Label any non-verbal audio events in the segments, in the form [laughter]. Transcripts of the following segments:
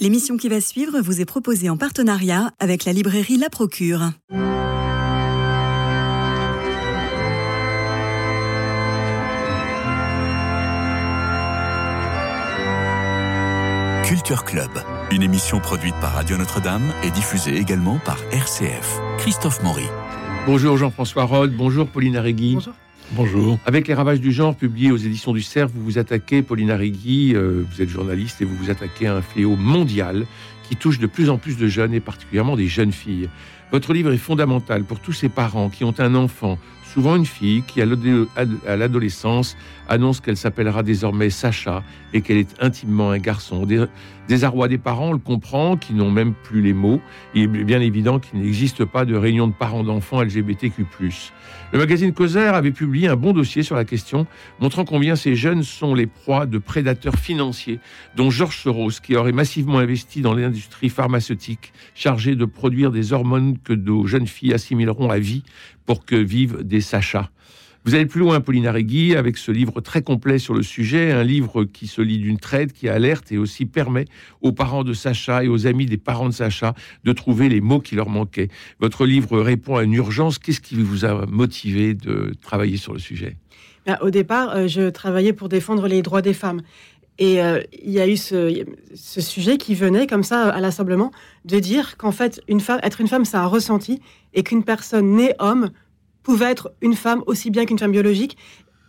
L'émission qui va suivre vous est proposée en partenariat avec la librairie La Procure. Culture Club, une émission produite par Radio Notre-Dame et diffusée également par RCF. Christophe Maury. Bonjour Jean-François Rode, bonjour Pauline Arregui. Bonjour. Bonjour. Avec les ravages du genre publiés aux éditions du Cerf, vous vous attaquez, Pauline Arregui, euh, vous êtes journaliste et vous vous attaquez à un fléau mondial qui touche de plus en plus de jeunes et particulièrement des jeunes filles. Votre livre est fondamental pour tous ces parents qui ont un enfant, souvent une fille, qui à l'adolescence annonce qu'elle s'appellera désormais Sacha et qu'elle est intimement un garçon. Désarroi des parents, on le comprend, qui n'ont même plus les mots. Il est bien évident qu'il n'existe pas de réunion de parents d'enfants LGBTQ+. Le magazine Causeur avait publié un bon dossier sur la question, montrant combien ces jeunes sont les proies de prédateurs financiers, dont Georges Soros, qui aurait massivement investi dans l'industrie pharmaceutique chargée de produire des hormones que nos jeunes filles assimileront à vie pour que vivent des Sachas. Vous allez plus loin, Pauline Arregui, avec ce livre très complet sur le sujet, un livre qui se lit d'une traite, qui alerte et aussi permet aux parents de Sacha et aux amis des parents de Sacha de trouver les mots qui leur manquaient. Votre livre répond à une urgence. Qu'est-ce qui vous a motivé de travailler sur le sujet? Ben, Au départ, euh, je travaillais pour défendre les droits des femmes. Et euh, il y a eu ce, ce, sujet qui venait comme ça à l'assemblement de dire qu'en fait, une femme, être une femme, c'est un ressenti et qu'une personne née homme pouvait être une femme aussi bien qu'une femme biologique.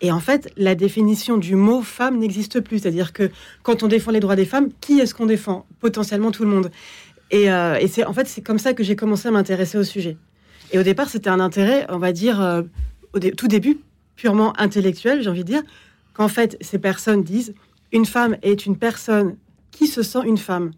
Et en fait, la définition du mot femme n'existe plus. C'est-à-dire que quand on défend les droits des femmes, qui est-ce qu'on défend? Potentiellement tout le monde. Et, euh, c'est en fait c'est comme ça que j'ai commencé à m'intéresser au sujet. Et au départ, c'était un intérêt, on va dire, euh, au tout début, purement intellectuel, j'ai envie de dire, qu'en fait, ces personnes disent une femme est une personne qui se sent une femme.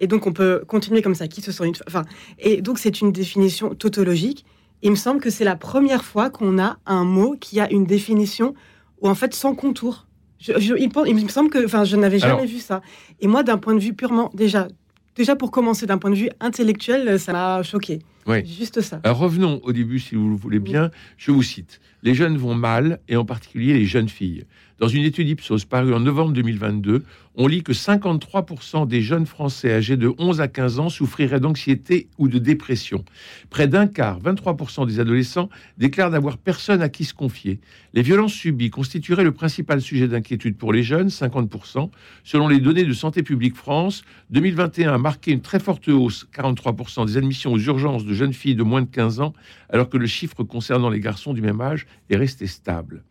Et donc, on peut continuer comme ça, qui se sent une femme. Et donc, c'est une définition tautologique il me semble que c'est la première fois qu'on a un mot qui a une définition ou en fait sans contour. il, me semble que, enfin, je n'avais jamais vu ça. Et moi, d'un point de vue purement, déjà, déjà pour commencer, d'un point de vue intellectuel, ça m'a choqué. Oui. Juste ça. Alors revenons au début, si vous le voulez bien. Je vous cite. Les jeunes vont mal, et en particulier les jeunes filles. Dans une étude Ipsos parue en novembre 2022, on lit que 53% des jeunes Français âgés de 11 à 15 ans souffriraient d'anxiété ou de dépression. Près d'un quart, 23% des adolescents, déclarent n'avoir personne à qui se confier. Les violences subies constitueraient le principal sujet d'inquiétude pour les jeunes, 50%. Selon les données de Santé publique France, 2021 a marqué une très forte hausse, 43% des admissions aux urgences de jeunes filles de moins de 15 ans, alors que le chiffre concernant les garçons du même âge est resté stable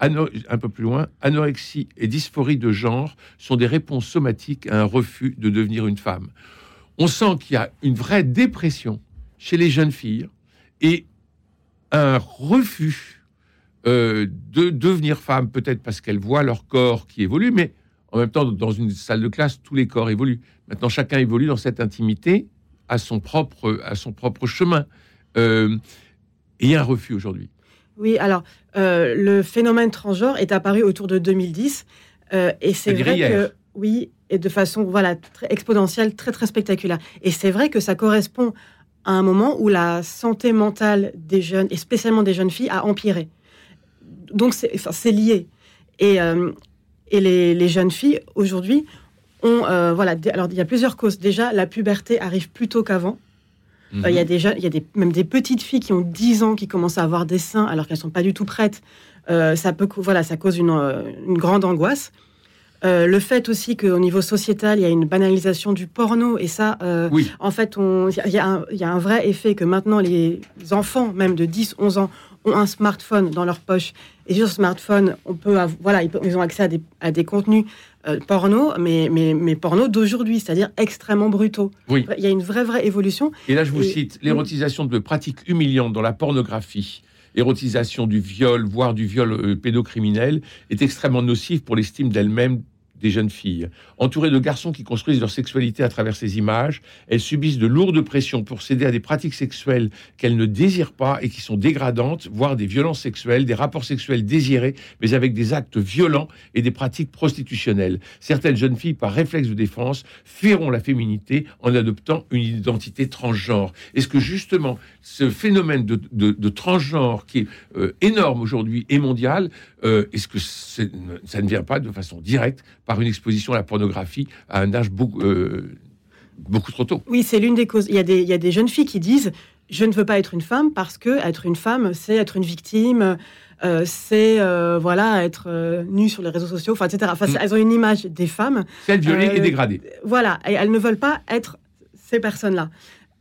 un peu plus loin, anorexie et dysphorie de genre sont des réponses somatiques à un refus de devenir une femme. On sent qu'il y a une vraie dépression chez les jeunes filles et un refus euh, de devenir femme, peut-être parce qu'elles voient leur corps qui évolue, mais en même temps, dans une salle de classe, tous les corps évoluent. Maintenant, chacun évolue dans cette intimité à son propre, à son propre chemin. Euh, et il y a un refus aujourd'hui. Oui, alors euh, le phénomène transgenre est apparu autour de 2010 euh, et c'est vrai que oui, et de façon voilà très exponentielle, très très spectaculaire. Et c'est vrai que ça correspond à un moment où la santé mentale des jeunes et spécialement des jeunes filles a empiré. Donc c'est enfin, lié. Et, euh, et les, les, jeunes filles aujourd'hui ont voilà alors il y a plusieurs causes. Déjà la puberté arrive plus tôt qu'avant. Euh, il y a déjà, il y a des, même des petites filles qui ont 10 ans qui commencent à avoir des seins alors qu'elles sont pas du tout prêtes. Euh, ça peut, voilà, ça cause une, euh, une grande angoisse. le fait aussi qu'au niveau sociétal, il y a une banalisation du porno et ça, oui. en fait, il y, y, a un vrai effet que maintenant les enfants, même de 10, 11 ans, ont un smartphone dans leur poche. Et sur smartphone, on peut voilà, ils, ont accès à des, à des contenus euh, porno, mais, mais, mais porno d'aujourd'hui, c'est-à-dire extrêmement brutaux. Oui. Il y a une vraie, vraie évolution. Et là, je vous cite l'érotisation de pratiques humiliantes dans la pornographie érotisation du viol, voire du viol euh, pédocriminel, est extrêmement nocive pour l'estime d'elle-même des jeunes filles. Entourées de garçons qui construisent leur sexualité à travers ces images, elles subissent de lourdes pressions pour céder à des pratiques sexuelles qu'elles ne désirent pas et qui sont dégradantes, voire des violences sexuelles, des rapports sexuels désirés, mais avec des actes violents et des pratiques prostitutionnelles. Certaines jeunes filles, par réflexe de défense, fuiront la féminité en adoptant une identité transgenre. Est-ce que justement ce phénomène de, transgenre qui est euh, énorme aujourd'hui et mondial, euh, est-ce que ça ne vient pas de façon directe par une exposition à la pornographie à un âge beaucoup, euh, beaucoup trop tôt? Oui, c'est l'une des causes. Il y, a des, il y a des jeunes filles qui disent je ne veux pas être une femme parce que être une femme, c'est être une victime, euh, c'est euh, voilà être euh, nue sur les réseaux sociaux, enfin, etc. Enfin, Mm. Elles ont une image des femmes. Celle violée Euh, et dégradée. Voilà, et elles ne veulent pas être ces personnes-là.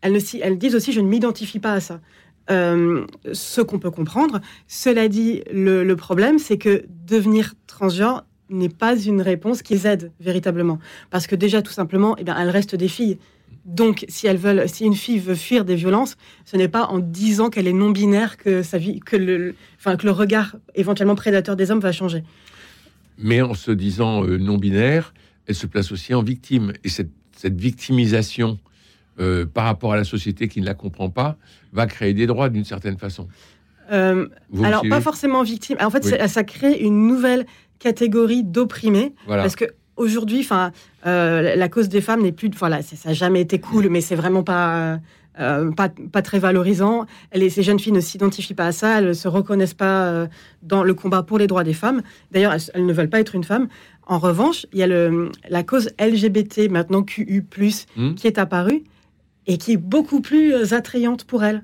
Elles, disent aussi je ne m'identifie pas à ça. Euh, ce qu'on peut comprendre. Cela dit, le, problème, c'est que devenir transgenre n'est pas une réponse qui les aide véritablement. Parce que déjà, tout simplement, eh bien, elles restent des filles. Donc, si elles veulent, si une fille veut fuir des violences, ce n'est pas en disant qu'elle est non binaire que que le, enfin, que le regard éventuellement prédateur des hommes va changer. Mais en se disant euh, non binaire, elle se place aussi en victime. Et cette victimisation euh, par rapport à la société qui ne la comprend pas va créer des droits d'une certaine façon. Euh, alors, pas forcément victime. En fait, Oui. ça, ça crée une nouvelle catégorie d'opprimés. Voilà. Parce que aujourd'hui, enfin, euh, la cause des femmes n'est plus. Voilà, ça n'a jamais été cool, mais c'est vraiment pas. euh, pas, pas très valorisant. Les, ces jeunes filles ne s'identifient pas à ça, elles ne se reconnaissent pas euh, dans le combat pour les droits des femmes. D'ailleurs, elles, elles ne veulent pas être une femme. En revanche, il y a le, la cause LGBT, maintenant QU, Hmm. qui est apparue et qui est beaucoup plus euh, attrayante pour elles.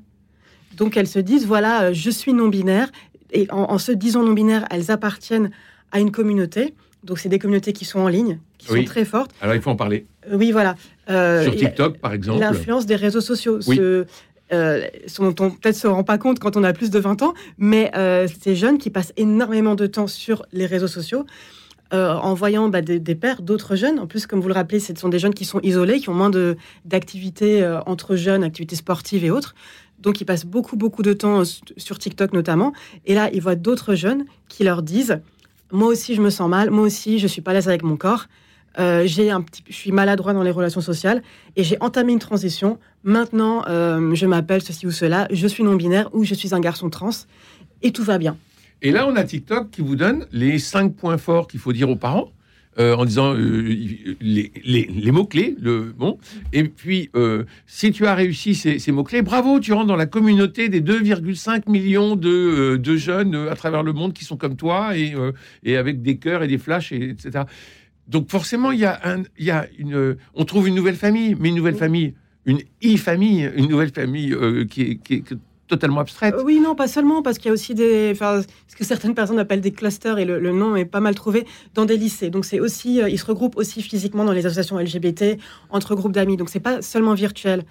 Donc elles se disent voilà, euh, je suis non-binaire. Et en, en se disant non-binaire, elles appartiennent à une communauté. Donc c'est des communautés qui sont en ligne, qui Oui. sont très fortes. Alors il faut en parler. Euh, oui, voilà. Euh, Sur TikTok, par exemple. L'influence des réseaux sociaux. Oui. Ce, euh, ce dont on peut-être se rend pas compte quand on a plus de 20 ans, mais euh, ces jeunes qui passent énormément de temps sur les réseaux sociaux, euh, en voyant bah, des, pères d'autres jeunes. En plus, comme vous le rappelez, ce sont des jeunes qui sont isolés, qui ont moins d'activités euh, entre jeunes, activités sportives et autres. Donc, ils passent beaucoup, beaucoup de temps euh, sur TikTok notamment. Et là, ils voient d'autres jeunes qui leur disent Moi aussi, je me sens mal. Moi aussi, je suis pas à l'aise avec mon corps. J'ai un petit, je suis maladroit dans les relations sociales et j'ai entamé une transition. Maintenant, je m'appelle ceci ou cela. Je suis non binaire ou je suis un garçon trans et tout va bien. Et là, on a TikTok qui vous donne les cinq points forts qu'il faut dire aux parents. euh, en disant euh, les, les- les mots-clés, le bon. Et puis, euh, si tu as réussi ces, ces mots-clés, bravo, tu rentres dans la communauté des 2,5 millions de, de jeunes à travers le monde qui sont comme toi et, et avec des cœurs et des flashs, et, etc. Donc forcément, il y a, un, y a une, on trouve une nouvelle famille, mais une nouvelle famille, une e-famille, une nouvelle famille qui, est, qui est totalement abstraite. Euh, oui, non, pas seulement, parce qu'il y a aussi des, enfin, ce que certaines personnes appellent des clusters, et le, le nom est pas mal trouvé dans des lycées. Donc c'est aussi, euh, ils se regroupent aussi physiquement dans les associations LGBT, entre groupes d'amis. Donc c'est pas seulement virtuel.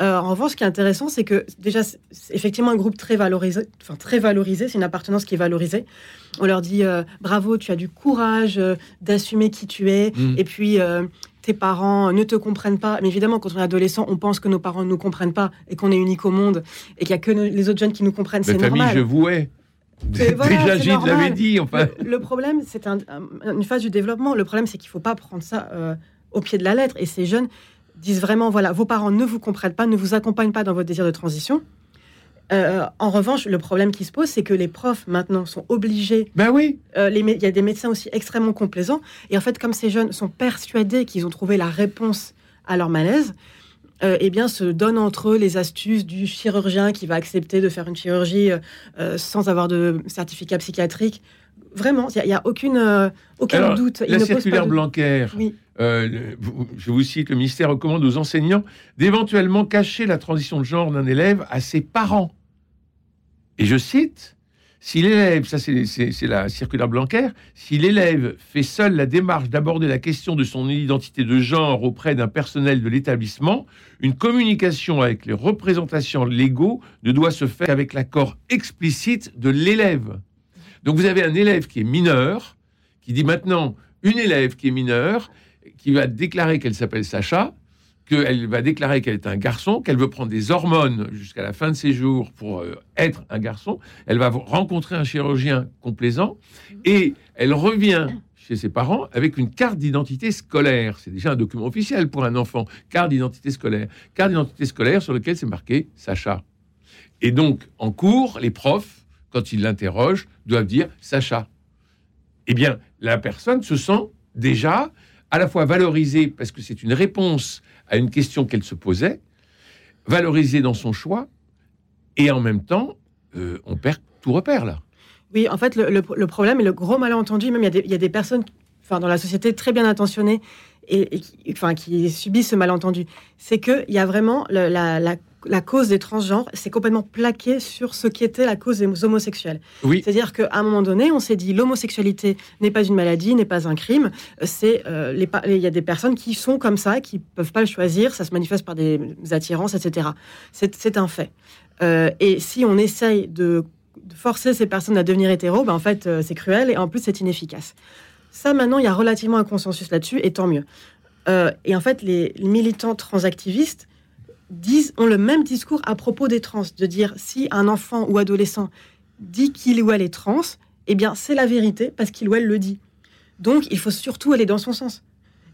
Euh, en revanche, ce qui est intéressant, c'est que déjà, c'est effectivement un groupe très valorisé, enfin très valorisé. C'est une appartenance qui est valorisée. On leur dit euh, bravo, tu as du courage euh, d'assumer qui tu es, Mm. et puis. Tes parents ne te comprennent pas. Mais évidemment, quand on est adolescent, on pense que nos parents ne nous comprennent pas et qu'on est unique au monde et qu'il n'y a que nos- les autres jeunes qui nous comprennent. C'est normal. je vouais. [laughs] Voilà, Déjà, normal. l'avait dit. Enfin, Le, le problème, c'est un- un- une phase du développement. Le problème, c'est qu'il ne faut pas prendre ça euh, au pied de la lettre. Et ces jeunes disent vraiment, voilà, vos parents ne vous comprennent pas, ne vous accompagnent pas dans votre désir de transition. Euh, en revanche, le problème qui se pose, c'est que les profs maintenant sont obligés. ben oui. euh, les Il y a des médecins aussi extrêmement complaisants. Et en fait, comme ces jeunes sont persuadés qu'ils ont trouvé la réponse à leur malaise, euh, eh bien, se donnent entre eux les astuces du chirurgien qui va accepter de faire une chirurgie sans avoir de certificat psychiatrique. Vraiment, il n'y a, aucune, aucun Alors, doute. Ils La ne circulaire de- Blanquer, Oui. Euh, je vous cite, le ministère recommande aux enseignants d'éventuellement cacher la transition de genre d'un élève à ses parents. Et je cite, si l'élève, ça c'est la circulaire Blanquer, si l'élève fait seul la démarche d'aborder la question de son identité de genre auprès d'un personnel de l'établissement, une communication avec les représentations légaux ne doit se faire qu'avec l'accord explicite de l'élève. Donc vous avez un élève qui est mineur, qui dit maintenant une élève qui est mineure, qui va déclarer qu'elle s'appelle Sacha, qu'elle va déclarer qu'elle est un garçon, qu'elle veut prendre des hormones jusqu'à la fin de ses jours pour euh, être un garçon. Elle va rencontrer un chirurgien complaisant et elle revient chez ses parents avec une carte d'identité scolaire. C'est déjà un document officiel pour un enfant. Carte d'identité scolaire. Carte d'identité scolaire sur laquelle c'est marqué Sacha. Et donc, en cours, les profs, quand ils l'interrogent, doivent dire Sacha. Eh bien, la personne se sent déjà à la fois valorisée parce que c'est une réponse à une question qu'elle se posait, valorisée dans son choix, et en même temps, euh, on perd tout repère là. Oui, en fait, le, problème et le gros malentendu, même il y a des, personnes enfin, dans la société très bien intentionnées et, qui, enfin, qui subissent ce malentendu. C'est qu'il y a vraiment la, la, cause des transgenres, c'est complètement plaqué sur ce qui était la cause des homosexuels. Oui. C'est-à-dire qu'à un moment donné, on s'est dit l'homosexualité n'est pas une maladie, n'est pas un crime. C'est euh, les, il y a des personnes qui sont comme ça, qui peuvent pas le choisir. Ça se manifeste par des attirances, etc. C'est un fait. Euh, et si on essaye de, forcer ces personnes à devenir hétéros, ben en fait, euh, c'est cruel et en plus, c'est inefficace. Ça, maintenant, il y a relativement un consensus là-dessus, et tant mieux. Euh, et en fait, les militants transactivistes ont le même discours à propos des trans, de dire si un enfant ou adolescent dit qu'il ou elle est trans, eh bien, c'est la vérité parce qu'il ou elle le dit. Donc, il faut surtout aller dans son sens.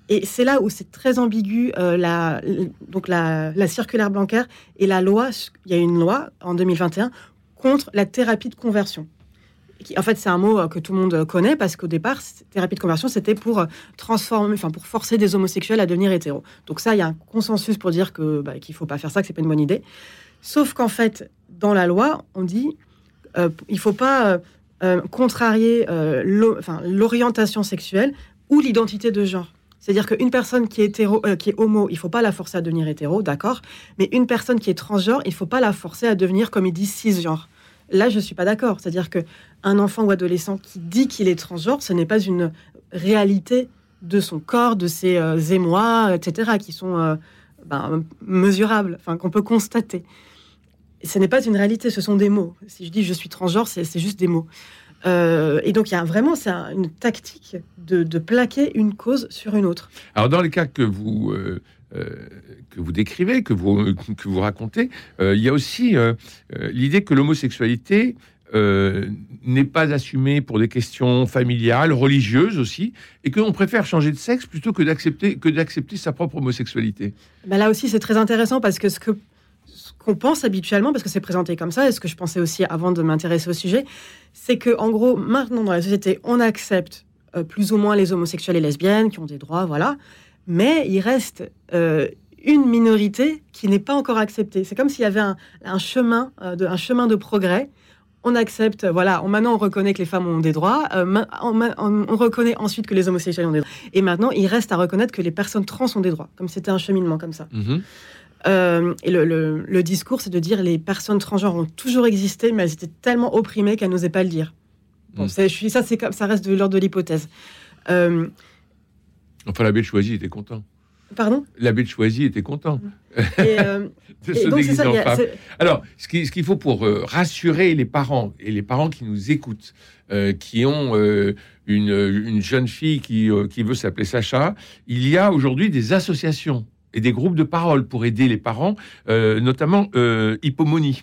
Et c'est là où c'est très ambigu, euh, la, donc la, circulaire bancaire et la loi. Il y a une loi en 2021 contre la thérapie de conversion. En fait, c'est un mot euh, que tout le monde connaît parce qu'au départ, thérapie de conversion, c'était pour euh, transformer, enfin pour forcer des homosexuels à devenir hétéros. Donc ça, il y a un consensus pour dire que bah, qu'il faut pas faire ça, que c'est pas une bonne idée. Sauf qu'en fait, dans la loi, on dit euh, il faut pas contrarier l'orientation sexuelle ou l'identité de genre. C'est-à-dire qu'une personne qui est, hétéro, euh, qui est homo, il faut pas la forcer à devenir hétéro, d'accord Mais une personne qui est transgenre, il faut pas la forcer à devenir, comme ils disent, cisgenre. Là, je suis pas d'accord. C'est-à-dire que un enfant ou adolescent qui dit qu'il est transgenre, ce n'est pas une réalité de son corps, de ses euh, émois, etc., qui sont euh, ben, mesurables, qu'on peut constater. Ce n'est pas une réalité, ce sont des mots. Si je dis je suis transgenre, c'est juste des mots. Euh, et donc, il y a vraiment c'est une tactique de, plaquer une cause sur une autre. Alors, dans les cas que vous, euh, euh, que vous décrivez, que vous, que vous racontez, il y a aussi l'idée que l'homosexualité n'est pas assumée pour des questions familiales, religieuses aussi, et qu'on préfère changer de sexe plutôt que d'accepter que d'accepter sa propre homosexualité. Ben là aussi, c'est très intéressant parce que ce que qu'on pense habituellement, parce que c'est présenté comme ça, et ce que je pensais aussi avant de m'intéresser au sujet, c'est que en gros, maintenant dans la société, on accepte euh, plus ou moins les homosexuels et lesbiennes qui ont des droits, voilà, mais il reste euh, une minorité qui n'est pas encore acceptée. C'est comme s'il y avait un, chemin, euh, de, un chemin de progrès. On accepte, voilà, on, maintenant on reconnaît que les femmes ont des droits, on, reconnaît ensuite que les homosexuels ont des droits, et maintenant il reste à reconnaître que les personnes trans ont des droits, comme c'était un cheminement comme ça. Mm-hmm. Euh, et le, discours, c'est de dire les personnes transgenres ont toujours existé, mais elles étaient tellement opprimées qu'elles n'osaient pas le dire. Bon, mm. je suis, ça, reste de l'ordre de l'hypothèse. Euh, enfin, l'abbé de Choisy était content. Pardon? L'abbé de Choisy était content. Et, euh, [laughs] Alors, ce qu'il ce qu'il faut pour rassurer les parents, et les parents qui nous écoutent, qui ont une, une, jeune fille qui, qui veut s'appeler Sacha, il y a aujourd'hui des associations et des groupes de parole pour aider les parents, euh, notamment euh, Hypomonie.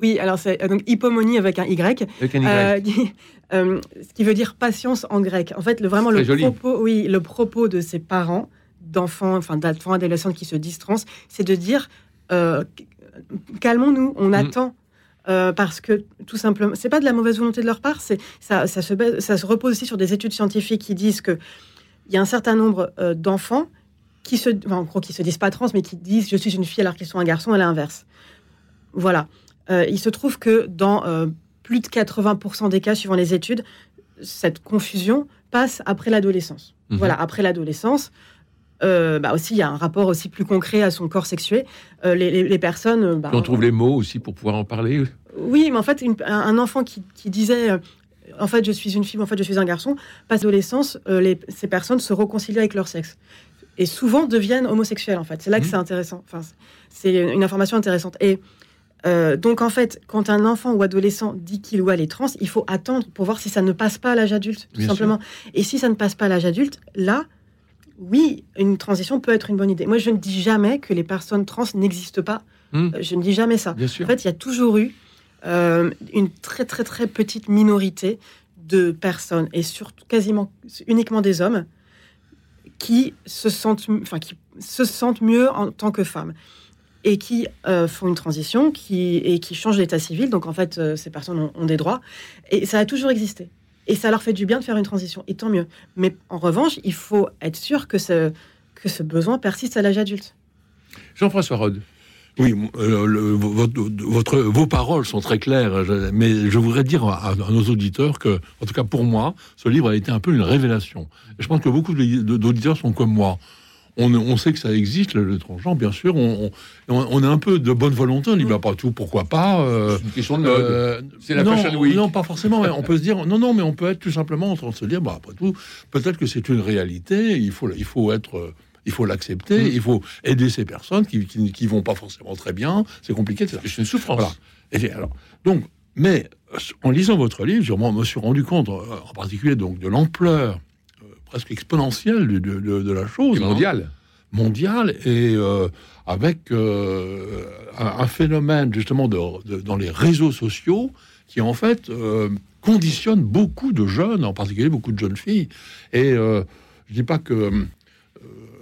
Oui, alors c'est euh, donc hypomonie avec un Y. Avec un y. [laughs] ce qui veut dire patience en grec. En fait, le, vraiment le propos, oui, le propos de ces parents d'enfants, enfin d'enfants adolescents qui se disent trans, c'est de dire calmons-nous, on mm. attend. parce que tout simplement, c'est pas de la mauvaise volonté de leur part, c'est ça, ça, se, ça se repose aussi sur des études scientifiques qui disent que il y a un certain nombre d'enfants qui se, en gros, qui se disent pas trans, mais qui disent je suis une fille alors qu'ils sont un garçon, et l'inverse. Voilà. Euh, il se trouve que dans euh, plus de 80% des cas, suivant les études, cette confusion passe après l'adolescence. Mhm. Voilà, après l'adolescence. Euh, bah aussi, il y a un rapport aussi plus concret à son corps sexué. les, personnes. Bah, on trouve les mots aussi pour pouvoir en parler. Oui, mais en fait, un enfant qui, disait en fait, je suis une fille, en fait, je suis un garçon, passe l'adolescence, ces personnes se réconcilient avec leur sexe et souvent deviennent homosexuels en fait. C'est là que mmh. c'est intéressant. Enfin, c'est une information intéressante. Et euh, donc en fait, quand un enfant ou adolescent dit qu'il ou elle est trans, il faut attendre pour voir si ça ne passe pas à l'âge adulte, tout simplement. Et si ça ne passe pas à l'âge adulte, là, oui, une transition peut être une bonne idée. Moi, je ne dis jamais que les personnes trans n'existent pas. Mmh. Euh, je ne dis jamais ça. En fait, il y a toujours eu euh, une très très très petite minorité de personnes et surtout quasiment uniquement des hommes qui se sentent, enfin, qui se sentent mieux en tant que femmes et qui euh, font une transition qui, et qui changent d'état civil. Donc en fait, euh, ces personnes ont, des droits. Et ça a toujours existé. Et ça leur fait du bien de faire une transition. Et tant mieux. Mais en revanche, il faut être sûr que ce, que ce besoin persiste à l'âge adulte. Jean-François Rode. Oui, euh, le- votre, votre- vos paroles sont très claires, je- mais je voudrais dire à, à nos auditeurs que, en tout cas pour moi, ce livre a été un peu une révélation. Je pense que beaucoup d'auditeurs sont comme moi. On, on sait que ça existe, le, le transgenre, bien sûr. On, on, on a un peu de bonne volonté. On dit, bah, pas tout, pourquoi pas euh, C'est une question de mode. euh, C'est la non, Fashion Week. Non, pas forcément. on peut se dire, non, non, mais on peut être tout simplement en train de se dire, bah, après tout, peut-être que c'est une réalité. Il faut, il faut être, euh, il faut l'accepter. Mm. Il faut aider ces personnes qui, qui, qui vont pas forcément très bien. C'est compliqué. etc. C'est une souffrance. Voilà. Et bien, alors, donc, mais euh, en lisant votre livre, je me suis rendu compte, euh, en particulier donc de l'ampleur euh, presque exponentielle de, de- de- de la chose. Hein mondial. mondiale et euh, avec euh, un, un phénomène justement de, de- dans les réseaux sociaux qui en fait euh, conditionne beaucoup de jeunes, en particulier beaucoup de jeunes filles. Et je dis pas que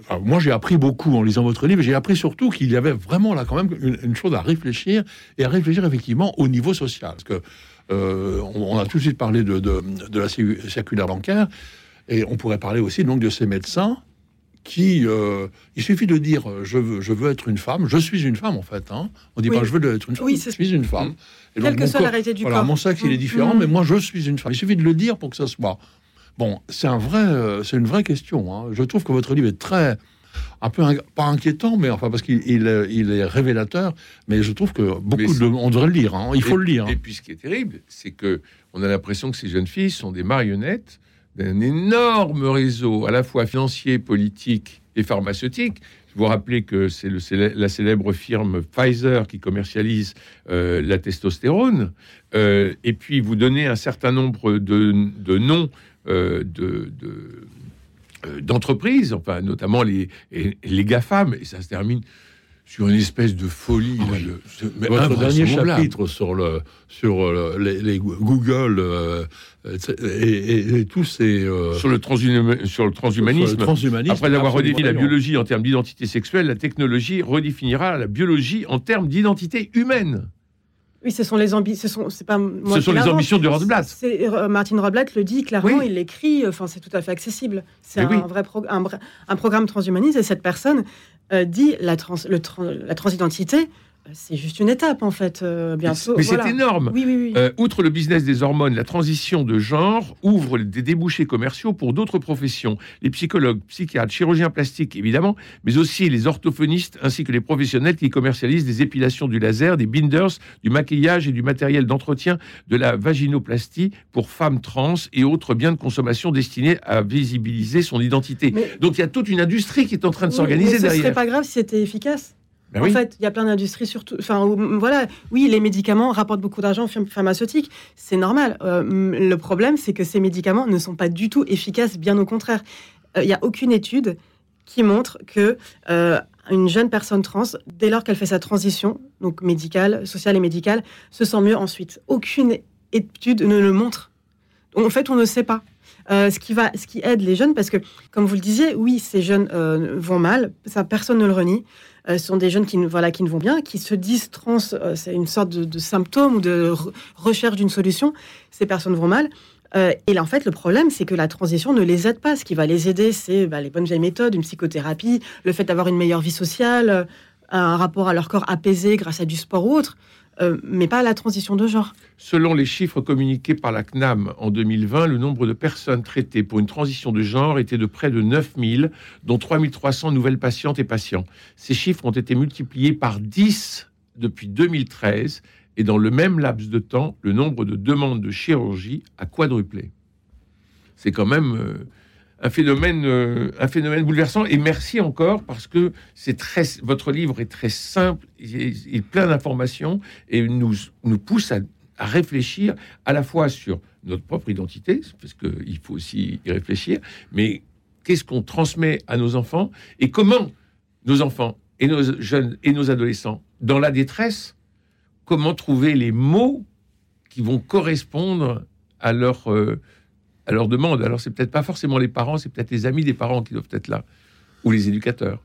enfin, moi j'ai appris beaucoup en lisant votre livre. J'ai appris surtout qu'il y avait vraiment là quand même une, une chose à réfléchir et à réfléchir effectivement au niveau social, parce que euh, on, on a tout de suite parlé de, de, la circu- circulaire bancaire et on pourrait parler aussi donc de ces médecins qui, euh, il suffit de dire euh, je veux, je veux être une femme, je suis une femme en fait. Hein. On dit Oui. pas je veux être une femme, Oui, je c'est- suis une femme. Et Quelle donc, que soit la corps- réalité du voilà, corps. mon sexe il est Mm. différent, Mm. mais moi je suis une femme. Il suffit de le dire pour que ça soit. Bon, c'est un vrai, euh, c'est une vraie question. hein. Je trouve que votre livre est très, un peu pas inquiétant, mais enfin parce qu'il il, est- il est révélateur. Mais je trouve que beaucoup de, on devrait le lire. hein. Il faut et, le lire. Et puis ce qui est terrible, c'est que on a l'impression que ces jeunes filles sont des marionnettes d'un énorme réseau, à la fois financier, politique et pharmaceutique. Je vous rappelez que c'est la célèbre firme Pfizer qui commercialise euh, la testostérone. Euh, et puis vous donnez un certain nombre de, de noms euh, de, de, d'entreprises, enfin notamment les, les GAFAM, et ça se termine sur une espèce de folie. Ah oui. mais Votre dernier chapitre sur le sur euh, les, les Google euh, et, et- et tous ces euh, sur le, sur le transhumanisme. sur le transhumanisme, Après avoir redéfini la biologie en termes d'identité sexuelle, la technologie redéfinira la biologie en termes d'identité humaine. Oui, ce sont les ambitions. Ce sont, c'est pas moi Ce sont les ambitions de Rothblatt. C'est euh, Martin Rothblatt le dit clairement, Oui. il l'écrit. Enfin, c'est tout à fait accessible. C'est un oui. vrai pro- un, un programme transhumaniste et cette personne dit la transidentité, euh, c'est juste une étape en fait. euh, bientôt. Mais voilà. c'est énorme. Oui, oui, oui. Euh, outre le business des hormones, la transition de genre ouvre des débouchés commerciaux pour d'autres professions. Les psychologues, psychiatres, chirurgiens plastiques, évidemment, mais aussi les orthophonistes ainsi que les professionnels qui commercialisent des épilations du laser, des binders, du maquillage et du matériel d'entretien de la vaginoplastie pour femmes trans et autres biens de consommation destinés à visibiliser son identité. Mais- Donc il y a toute une industrie qui est en train de Oui, s'organiser mais Ce derrière. serait pas grave si c'était efficace. Ben en oui. fait, il y a plein d'industries surtout. Enfin, voilà. Oui, les médicaments rapportent beaucoup d'argent aux firmes pharmaceutiques. C'est normal. Euh, le problème, c'est que ces médicaments ne sont pas du tout efficaces. Bien au contraire. Euh, Il n'y a aucune étude qui montre que euh, une jeune personne trans, dès lors qu'elle fait sa transition, donc médicale, sociale et médicale, se sent mieux ensuite. Aucune étude ne le montre. En fait, on ne sait pas. Euh, ce qui va, ce qui aide les jeunes, parce que, comme vous le disiez, oui, ces jeunes euh, vont mal, ça personne ne le renie. Euh, ce sont des jeunes qui, voilà, qui ne vont bien, qui se disent trans, c'est une sorte de, symptôme ou de re- recherche d'une solution. Ces personnes vont mal. Et là, en fait, le problème, c'est que la transition ne les aide pas. Ce qui va les aider, c'est bah, les bonnes vieilles méthodes, une psychothérapie, le fait d'avoir une meilleure vie sociale, un rapport à leur corps apaisé grâce à du sport ou autre, euh, mais pas la transition de genre. Selon les chiffres communiqués par la CNAM en 2020, le nombre de personnes traitées pour une transition de genre était de près de 9000, dont 3300 nouvelles patientes et patients. Ces chiffres ont été multipliés par 10 depuis 2013 et dans le même laps de temps, le nombre de demandes de chirurgie a quadruplé. C'est quand même euh, un phénomène, euh, un phénomène bouleversant. Et merci encore parce que c'est très, votre livre est très simple, il est, plein d'informations et nous, nous pousse à, à réfléchir à la fois sur notre propre identité, parce qu'il faut aussi y réfléchir, mais qu'est-ce qu'on transmet à nos enfants et comment nos enfants et nos jeunes et nos adolescents, dans la détresse, comment trouver les mots qui vont correspondre à leur, euh, à leur demande. Alors, c'est peut-être pas forcément les parents, c'est peut-être les amis des parents qui doivent être là, ou les éducateurs.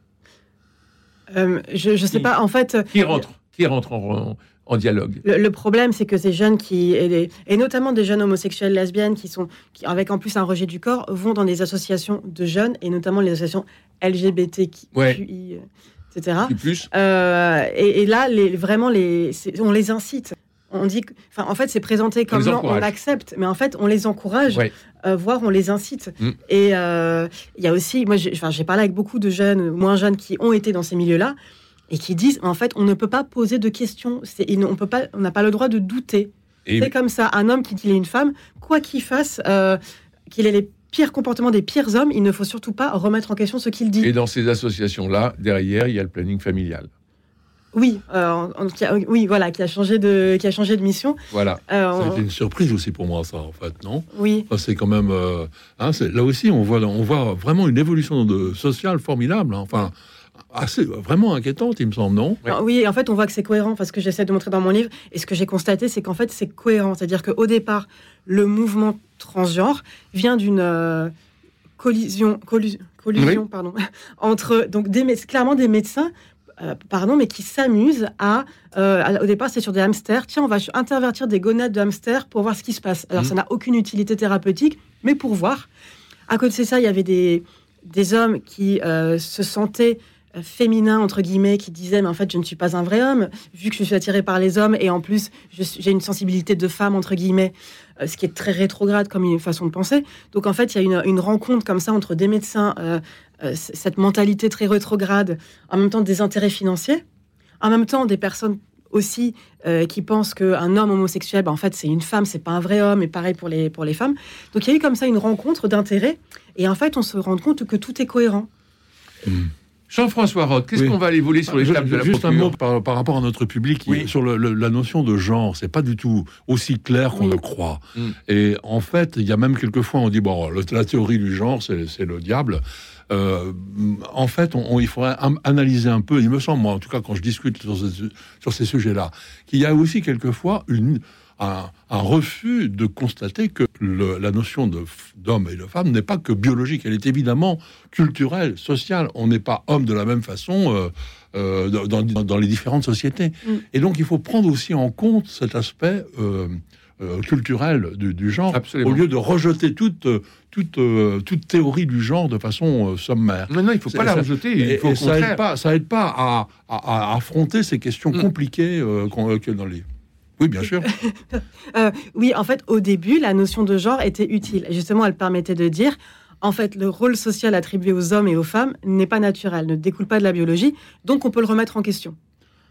Euh, je ne sais pas, en fait. Qui rentrent, qui rentrent en, dialogue Le, le problème, c'est que ces jeunes qui, et, les- et notamment des jeunes homosexuels, lesbiennes, qui sont, qui, avec en plus un rejet du corps, vont dans des associations de jeunes, et notamment les associations LGBTQI, Ouais. euh, etc. Plus, plus. Euh, et, et là, les, vraiment, les, on les incite. On dit, que- enfin, en fait, c'est présenté comme non, on l'accepte, mais en fait, on les encourage, Ouais. euh, voire on les incite. Mm. Et euh, il y a aussi, moi, j'ai parlé avec beaucoup de jeunes, moins jeunes, qui ont été dans ces milieux-là et qui disent, en fait, on ne peut pas poser de questions. On peut pas, on n'a pas le droit de douter. C'est comme ça. Un homme qui dit qu'il est une femme, quoi qu'il fasse, euh, qu'il ait les pires comportements des pires hommes, il ne faut surtout pas remettre en question ce qu'il dit. Et dans ces associations-là, derrière, il y a le planning familial. Oui, euh, en- en- qui a- oui, voilà, qui a changé de, qui a changé de mission. Voilà. Euh, Ça a on- été une surprise aussi pour moi, ça, en fait, non? Oui, Enfin, C'est quand même. euh, hein, c'est- là aussi, on voit, on voit vraiment une évolution de, sociale formidable. hein. Enfin, assez, vraiment inquiétante, il me semble, non? Oui, et en fait, on voit que c'est cohérent parce que j'essaie de montrer dans mon livre. Et ce que j'ai constaté, c'est qu'en fait, c'est cohérent. C'est-à-dire qu'au départ, le mouvement transgenre vient d'une euh, collision, collu- collusion, pardon, [laughs] entre donc des clairement des médecins. Euh, pardon, mais qui s'amusent à, euh, à- Au départ, c'est sur des hamsters. Tiens, on va intervertir des gonades de hamsters pour voir ce qui se passe. Alors, Mhm. ça n'a aucune utilité thérapeutique, mais pour voir. À côté de ça, il y avait des, des hommes qui euh, se sentaient euh, féminins, entre guillemets, qui disaient, mais en fait, je ne suis pas un vrai homme, vu que je suis attiré par les hommes, et en plus, j'ai une sensibilité de femme, entre guillemets, euh, ce qui est très rétrograde comme une façon de penser. Donc, en fait, il y a une, une rencontre comme ça entre des médecins, euh, cette mentalité très rétrograde, en même temps des intérêts financiers, en même temps des personnes aussi qui pensent qu'un homme homosexuel, ben, en fait, c'est une femme, c'est pas un vrai homme, et pareil pour les, pour les femmes. Donc, il y a eu comme ça une rencontre d'intérêts, et en fait, on se rend compte que tout est cohérent. Jean-François Roth, qu'est-ce Oui. qu'on va aller voler sur les tables de la Juste un procure mot par, par rapport à notre public Oui. sur le- le- la notion de genre. C'est pas du tout aussi clair qu'on Oui. le croit. Mm. Et en fait, il y a même quelquefois on dit bon, le- la théorie du genre, c'est c'est le diable. Euh, en fait, on, on- il faudrait analyser un peu. Il me semble, moi, en tout cas, quand je discute sur, ce- sur ces sujets-là, qu'il y a aussi quelquefois une, un, un refus de constater que le- la notion d'homme et de femme n'est pas que biologique. Elle est évidemment culturelle, sociale. On n'est pas homme de la même façon. euh, euh, dans, dans- dans les différentes sociétés. Mm. Et donc, il faut prendre aussi en compte cet aspect euh, euh, culturel du, du genre, Absolument. au lieu de rejeter toute, toute, toute théorie du genre de façon euh, sommaire. Non, non, il ne faut pas la ça- rejeter. Et, Il faut et ça contraire. aide pas, ça aide pas à, à- à affronter ces questions Mm. compliquées euh, qu'on- que dans les. Oui, bien sûr. [laughs] Euh, oui, en fait, au début, la notion de genre était utile. Justement, elle permettait de dire, en fait, le rôle social attribué aux hommes et aux femmes n'est pas naturel, ne découle pas de la biologie, donc on peut le remettre en question.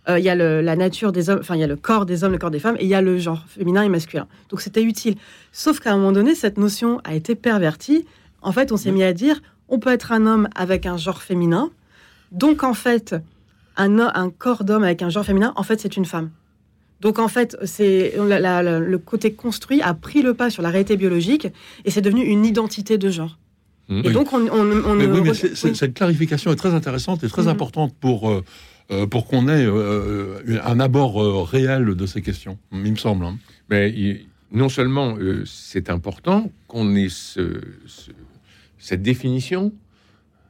Euh, Il y a le- la nature des hommes, enfin, il y a le corps des hommes, le corps des femmes, et il y a le genre féminin et masculin. Donc c'était utile. Sauf qu'à un moment donné, cette notion a été pervertie. En fait, on s'est mis à dire, on peut être un homme avec un genre féminin, donc en fait, un, un corps d'homme avec un genre féminin, en fait, c'est une femme. Donc en fait, c'est la- la- la- le côté construit a pris le pas sur la réalité biologique et c'est devenu une identité de genre. Mmh. Et Oui. donc on, on, on Mais ne oui, mais re- oui. cette clarification est très intéressante et très Mhm. importante pour, euh, euh, pour qu'on ait euh, un abord euh, réel de ces questions, il me semble. hein. Mais il- non seulement euh, c'est important qu'on ait ce- ce- cette définition,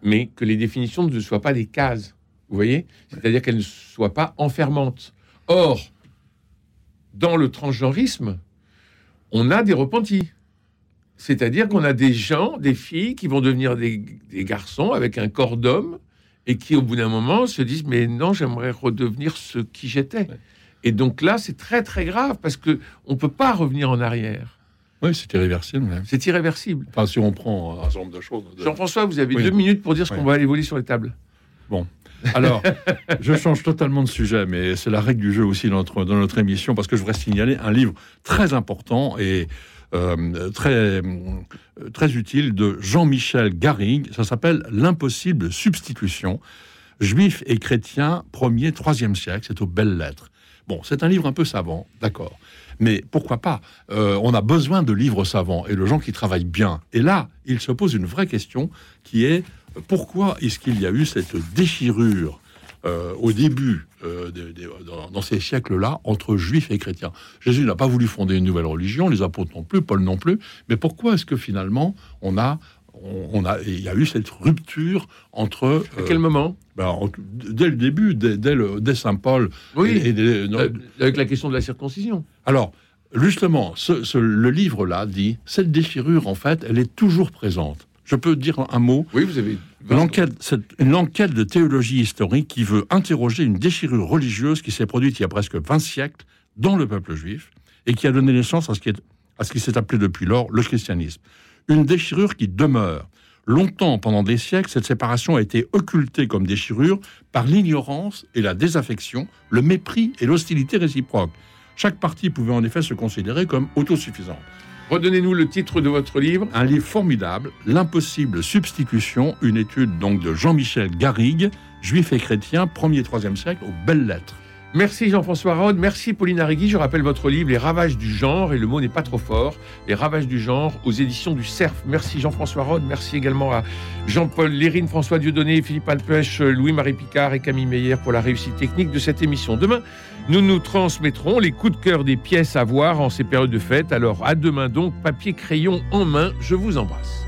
mais que les définitions ne soient pas des cases. Vous voyez? C'est-à-dire qu'elles ne soient pas enfermantes. Or, dans le transgenrisme, on a des repentis. C'est-à-dire qu'on a des gens, des filles qui vont devenir des, des garçons avec un corps d'homme et qui, au bout d'un moment, se disent Mais non, j'aimerais redevenir ce qui j'étais. Et donc là, c'est très très grave parce que on peut pas revenir en arrière. Oui, c'est irréversible. mais- C'est irréversible. Enfin, si on prend un certain nombre de choses. de- Jean-François, vous avez Oui. deux minutes pour dire ce Oui. qu'on va aller voler sur les tables. Alors, je change totalement de sujet, mais c'est la règle du jeu aussi dans notre, notre émission, parce que je voudrais signaler un livre très important et euh, très, très utile de Jean-Michel Garrigue. Ça s'appelle L'impossible substitution. Juifs et chrétiens, 1er, 3e siècle. C'est aux belles lettres. Bon, c'est un livre un peu savant, d'accord. Mais pourquoi pas Euh, On a besoin de livres savants et de gens qui travaillent bien. Et là, il se pose une vraie question qui est pourquoi est-ce qu'il y a eu cette déchirure euh, au début, euh, dans, dans ces siècles-là, entre juifs et chrétiens? Jésus n'a pas voulu fonder une nouvelle religion, les apôtres non plus, Paul non plus. Mais pourquoi est-ce que finalement, on a, on, on a, il y a eu cette rupture entre À euh, quel moment? ben, en- dès le début, dès, dès le- dès saint Paul Oui, et, et des- non, avec la question de la circoncision. alors, justement, ce- ce- le livre-là dit cette déchirure, en fait, elle est toujours présente. Je peux dire un mot Oui, vous avez. L'enquête, c'est une enquête de théologie historique qui veut interroger une déchirure religieuse qui s'est produite il y a presque 20 siècles dans le peuple juif et qui a donné naissance à ce qui, est, à ce qui s'est appelé depuis lors le christianisme. Une déchirure qui demeure. Longtemps, pendant des siècles, cette séparation a été occultée comme déchirure par l'ignorance et la désaffection, le mépris et l'hostilité réciproque. Chaque partie pouvait en effet se considérer comme autosuffisante. Redonnez-nous le titre de votre livre. Un livre formidable, L'impossible substitution, une étude donc de Jean-Michel Garrigue, juif et chrétien, 1er 3e siècle, aux belles lettres. Merci Jean-François Rode, merci Pauline Arrigui. Je rappelle votre livre Les ravages du genre, et le mot n'est pas trop fort, Les ravages du genre aux éditions du Cerf. Merci Jean-François Rode, merci également à Jean-Paul Lérine, François Dieudonné, Philippe Alpech, Louis-Marie Picard et Camille Meyer pour la réussite technique de cette émission. Demain, nous nous transmettrons les coups de cœur des pièces à voir en ces périodes de fête. Alors à demain donc, papier, crayon en main, je vous embrasse.